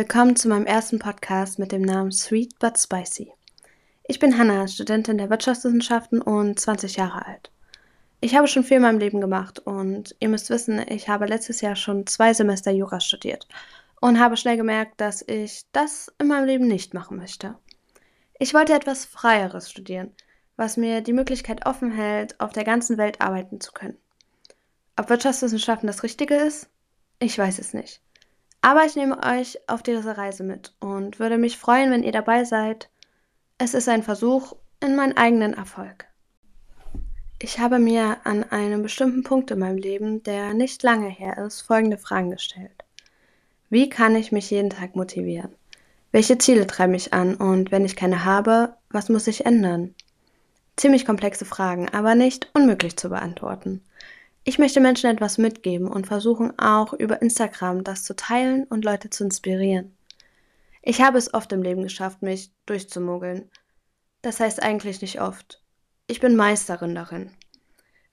Willkommen zu meinem ersten Podcast mit dem Namen Sweet But Spicy. Ich bin Hannah, Studentin der Wirtschaftswissenschaften und 20 Jahre alt. Ich habe schon viel in meinem Leben gemacht und ihr müsst wissen, ich habe letztes Jahr schon zwei Semester Jura studiert und habe schnell gemerkt, dass ich das in meinem Leben nicht machen möchte. Ich wollte etwas Freieres studieren, was mir die Möglichkeit offen hält, auf der ganzen Welt arbeiten zu können. Ob Wirtschaftswissenschaften das Richtige ist? Ich weiß es nicht. Aber ich nehme euch auf diese Reise mit und würde mich freuen, wenn ihr dabei seid. Es ist ein Versuch in meinen eigenen Erfolg. Ich habe mir an einem bestimmten Punkt in meinem Leben, der nicht lange her ist, folgende Fragen gestellt. Wie kann ich mich jeden Tag motivieren? Welche Ziele treiben mich an und wenn ich keine habe, was muss ich ändern? Ziemlich komplexe Fragen, aber nicht unmöglich zu beantworten. Ich möchte Menschen etwas mitgeben und versuchen auch über Instagram das zu teilen und Leute zu inspirieren. Ich habe es oft im Leben geschafft, mich durchzumogeln. Das heißt eigentlich nicht oft. Ich bin Meisterin darin.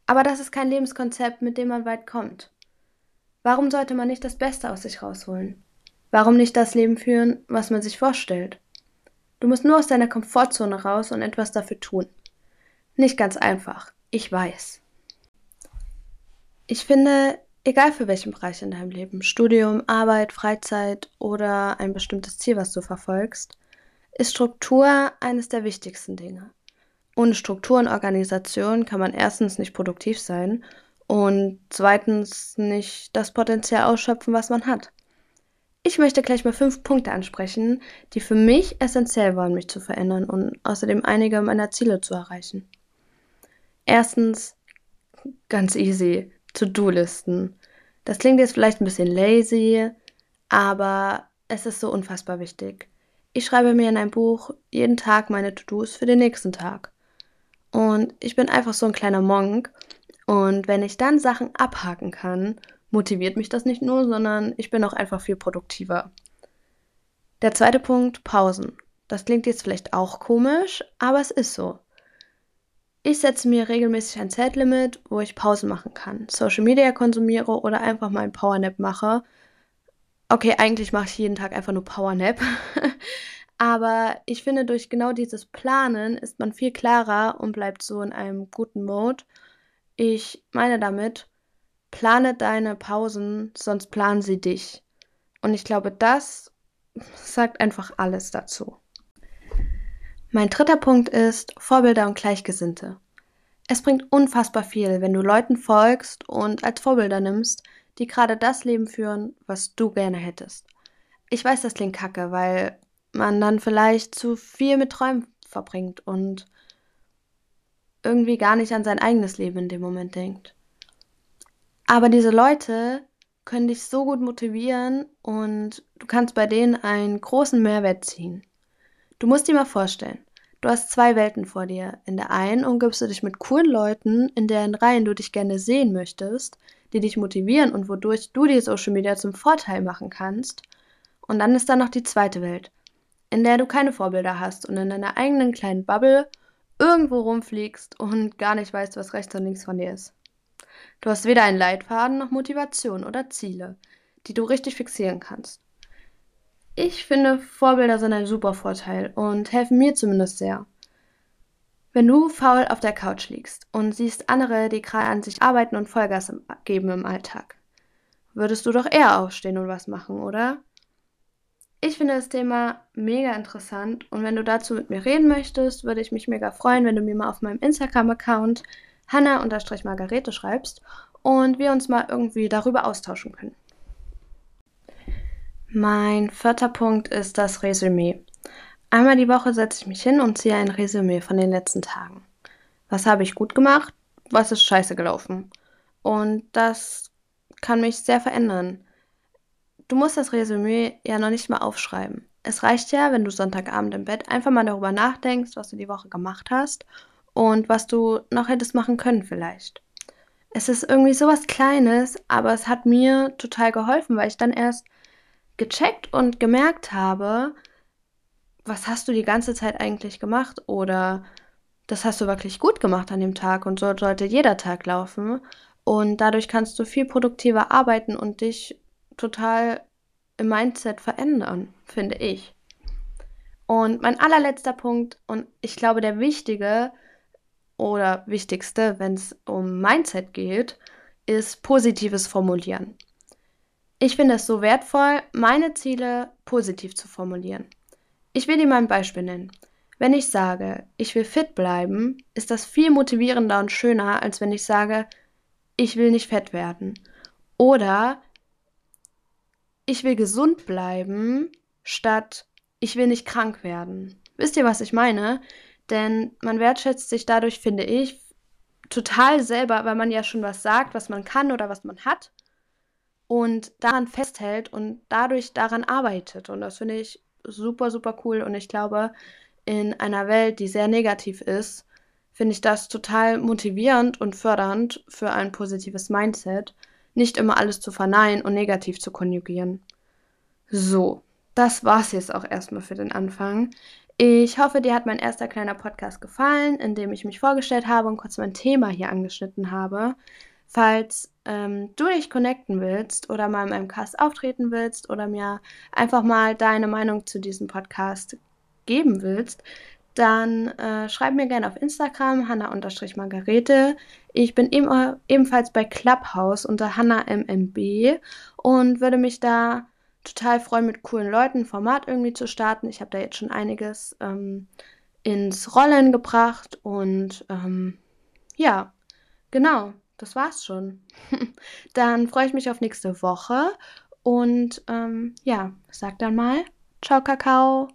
Aber das ist kein Lebenskonzept, mit dem man weit kommt. Warum sollte man nicht das Beste aus sich rausholen? Warum nicht das Leben führen, was man sich vorstellt? Du musst nur aus deiner Komfortzone raus und etwas dafür tun. Nicht ganz einfach, ich weiß. Ich finde, egal für welchen Bereich in deinem Leben, Studium, Arbeit, Freizeit oder ein bestimmtes Ziel, was du verfolgst, ist Struktur eines der wichtigsten Dinge. Ohne Struktur und Organisation kann man erstens nicht produktiv sein und zweitens nicht das Potenzial ausschöpfen, was man hat. Ich möchte gleich mal fünf Punkte ansprechen, die für mich essentiell waren, mich zu verändern und außerdem einige meiner Ziele zu erreichen. Erstens, ganz easy, To-Do-Listen. Das klingt jetzt vielleicht ein bisschen lazy, aber es ist so unfassbar wichtig. Ich schreibe mir in ein Buch jeden Tag meine To-Dos für den nächsten Tag. Und ich bin einfach so ein kleiner Monk. Und wenn ich dann Sachen abhaken kann, motiviert mich das nicht nur, sondern ich bin auch einfach viel produktiver. Der zweite Punkt, Pausen. Das klingt jetzt vielleicht auch komisch, aber es ist so. Ich setze mir regelmäßig ein Zeitlimit, wo ich Pausen machen kann, Social Media konsumiere oder einfach mal ein Powernap mache. Okay, eigentlich mache ich jeden Tag einfach nur Powernap. Aber ich finde, durch genau dieses Planen ist man viel klarer und bleibt so in einem guten Mode. Ich meine damit, plane deine Pausen, sonst planen sie dich. Und ich glaube, das sagt einfach alles dazu. Mein dritter Punkt ist Vorbilder und Gleichgesinnte. Es bringt unfassbar viel, wenn du Leuten folgst und als Vorbilder nimmst, die gerade das Leben führen, was du gerne hättest. Ich weiß, das klingt kacke, weil man dann vielleicht zu viel mit Träumen verbringt und irgendwie gar nicht an sein eigenes Leben in dem Moment denkt. Aber diese Leute können dich so gut motivieren und du kannst bei denen einen großen Mehrwert ziehen. Du musst dir mal vorstellen, du hast zwei Welten vor dir. In der einen umgibst du dich mit coolen Leuten, in deren Reihen du dich gerne sehen möchtest, die dich motivieren und wodurch du die Social Media zum Vorteil machen kannst. Und dann ist da noch die zweite Welt, in der du keine Vorbilder hast und in deiner eigenen kleinen Bubble irgendwo rumfliegst und gar nicht weißt, was rechts und links von dir ist. Du hast weder einen Leitfaden noch Motivation oder Ziele, die du richtig fixieren kannst. Ich finde, Vorbilder sind ein super Vorteil und helfen mir zumindest sehr. Wenn du faul auf der Couch liegst und siehst andere, die gerade an sich arbeiten und Vollgas geben im Alltag, würdest du doch eher aufstehen und was machen, oder? Ich finde das Thema mega interessant und wenn du dazu mit mir reden möchtest, würde ich mich mega freuen, wenn du mir mal auf meinem Instagram-Account hanna-margarete schreibst und wir uns mal irgendwie darüber austauschen können. Mein vierter Punkt ist das Resümee. Einmal die Woche setze ich mich hin und ziehe ein Resümee von den letzten Tagen. Was habe ich gut gemacht? Was ist scheiße gelaufen? Und das kann mich sehr verändern. Du musst das Resümee ja noch nicht mal aufschreiben. Es reicht ja, wenn du Sonntagabend im Bett einfach mal darüber nachdenkst, was du die Woche gemacht hast und was du noch hättest machen können vielleicht. Es ist irgendwie sowas Kleines, aber es hat mir total geholfen, weil ich dann erst gecheckt und gemerkt habe, was hast du die ganze Zeit eigentlich gemacht oder das hast du wirklich gut gemacht an dem Tag und so sollte jeder Tag laufen und dadurch kannst du viel produktiver arbeiten und dich total im Mindset verändern, finde ich. Und mein allerletzter Punkt, und ich glaube der wichtige oder wichtigste, wenn es um Mindset geht, ist positives Formulieren. Ich finde es so wertvoll, meine Ziele positiv zu formulieren. Ich will dir mal ein Beispiel nennen. Wenn ich sage, ich will fit bleiben, ist das viel motivierender und schöner, als wenn ich sage, ich will nicht fett werden. Oder ich will gesund bleiben, statt ich will nicht krank werden. Wisst ihr, was ich meine? Denn man wertschätzt sich dadurch, finde ich, total selber, weil man ja schon was sagt, was man kann oder was man hat und daran festhält und dadurch daran arbeitet. Und das finde ich super, super cool. Und ich glaube, in einer Welt, die sehr negativ ist, finde ich das total motivierend und fördernd für ein positives Mindset, nicht immer alles zu verneinen und negativ zu konjugieren. So, das war's jetzt auch erstmal für den Anfang. Ich hoffe, dir hat mein erster kleiner Podcast gefallen, in dem ich mich vorgestellt habe und kurz mein Thema hier angeschnitten habe. Falls ähm, du dich connecten willst oder mal in meinem Cast auftreten willst oder mir einfach mal deine Meinung zu diesem Podcast geben willst, dann äh, schreib mir gerne auf Instagram hanna-margarete. Ich bin eben, ebenfalls bei Clubhouse unter hanna-mmb und würde mich da total freuen, mit coolen Leuten ein Format irgendwie zu starten. Ich habe da jetzt schon einiges ähm, ins Rollen gebracht und ähm, ja, genau, das war's schon. dann freue ich mich auf nächste Woche und ähm, ja, sag dann mal, ciao Kakao.